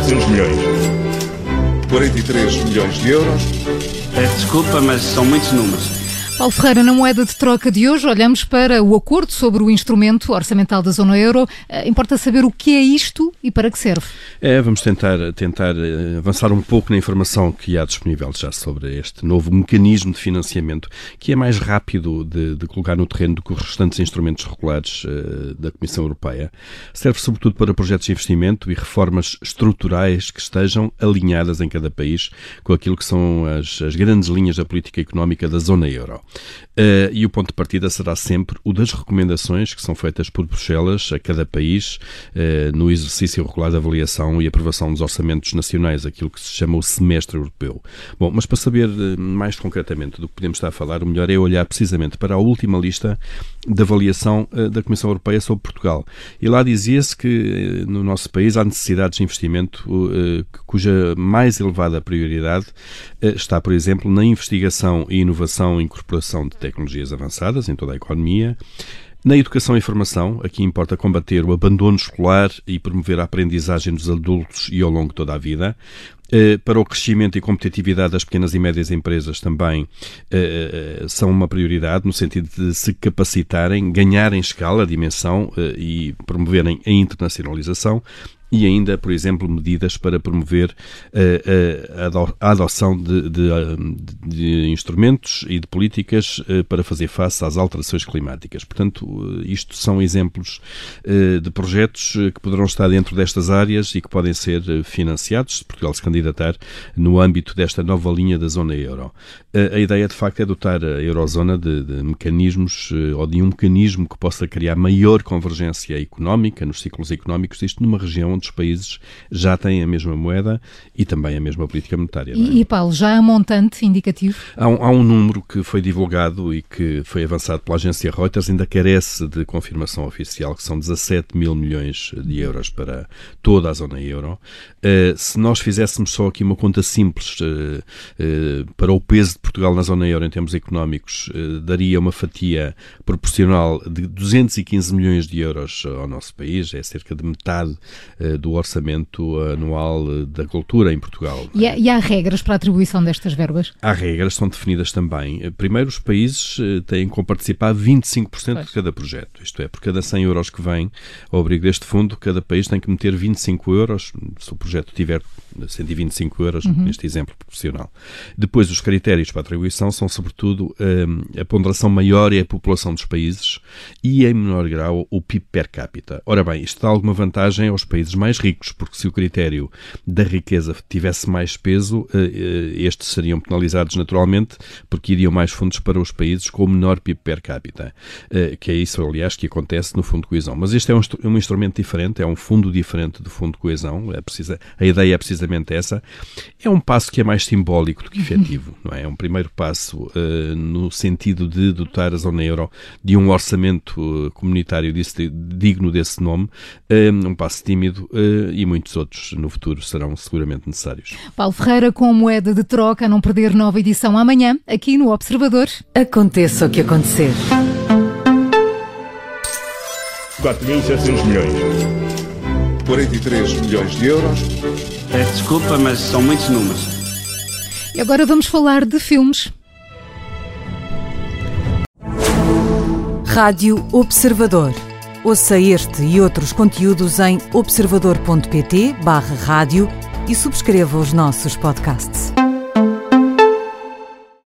4.700 milhões. 43 milhões de euros. Desculpa, mas são muitos números. Paulo Ferreira, na moeda de troca de hoje, olhamos para o acordo sobre o instrumento orçamental da zona euro. Uh, importa saber o que é isto e para que serve. É, vamos tentar, tentar eh, avançar um pouco na informação que há disponível já sobre este novo mecanismo de financiamento, que é mais rápido de, de colocar no terreno do que os restantes instrumentos regulares uh, da Comissão Europeia. Serve sobretudo para projetos de investimento e reformas estruturais que estejam alinhadas em cada país com aquilo que são as, as grandes linhas da política económica da zona euro. Uh, e o ponto de partida será sempre o das recomendações que são feitas por Bruxelas a cada país uh, no exercício regular de avaliação e aprovação dos orçamentos nacionais, aquilo que se chama o semestre europeu. Bom, mas para saber uh, mais concretamente do que podemos estar a falar, o melhor é olhar precisamente para a última lista de avaliação da Comissão Europeia sobre Portugal. E lá dizia-se que no nosso país há necessidades de investimento cuja mais elevada prioridade está, por exemplo, na investigação e inovação incorporação de tecnologias avançadas em toda a economia. Na educação e formação, aqui importa combater o abandono escolar e promover a aprendizagem dos adultos e ao longo de toda a vida. Eh, para o crescimento e competitividade das pequenas e médias empresas também eh, eh, são uma prioridade, no sentido de se capacitarem, ganharem escala, dimensão e promoverem a internacionalização e ainda, por exemplo, medidas para promover uh, a adoção de, de, de, instrumentos e de políticas para fazer face às alterações climáticas. Portanto, isto são exemplos de projetos que poderão estar dentro destas áreas e que podem ser financiados, se Portugal se candidatar, no âmbito desta nova linha da zona euro. a ideia, de facto, é dotar a eurozona de, de mecanismos ou de um mecanismo que possa criar maior convergência económica nos ciclos económicos, isto numa região onde os países já têm a mesma moeda e também a mesma política monetária. E, é? e Paulo, já há montante indicativo? Há um, há um, número que foi divulgado e que foi avançado pela agência Reuters, ainda carece de confirmação oficial, que são 17 mil milhões de euros para toda a zona euro. Uh, se nós fizéssemos só aqui uma conta simples uh, uh, para o peso de Portugal na zona euro em termos económicos, daria uma fatia proporcional de 215 milhões de euros ao nosso país, é cerca de metade do orçamento anual da cultura em Portugal. E há, e há, regras para a atribuição destas verbas? Há regras, são definidas também. Primeiro, os países eh, têm que participar 25% pois. de cada projeto. Isto é, por cada 100 euros que vem ao abrigo deste fundo, cada país tem que meter 25 euros, se o projeto tiver 125 euros, uhum. neste exemplo proporcional. Depois, os critérios para atribuição são, sobretudo, um, a ponderação maior é a população dos países e, em menor grau, o PIB per capita. Ora bem, isto dá alguma vantagem aos países mais ricos, porque se o critério da riqueza tivesse mais peso, eh, eh, estes seriam penalizados naturalmente, porque iriam mais fundos para os países com o menor PIB per capita, eh, que é isso, aliás, que acontece no Fundo de Coesão. Mas este é um, um instrumento diferente, é um fundo diferente do Fundo de Coesão, é precisa, a ideia é precisamente essa. É um passo que é mais simbólico do que efetivo, não é? É um primeiro passo uh, no sentido de dotar a zona euro de um orçamento comunitário desse, digno desse nome, uh, um passo tímido, uh, e muitos outros no futuro serão seguramente necessários. Paulo Ferreira com moeda de troca, a não perder nova edição amanhã, aqui no Observador. Aconteça o que acontecer. 4.700 milhões. 43 milhões de euros. Desculpa, mas são muitos números. E agora vamos falar de filmes. Rádio Observador. Ouça este e outros conteúdos em observador.pt/barra rádio e subscreva os nossos podcasts.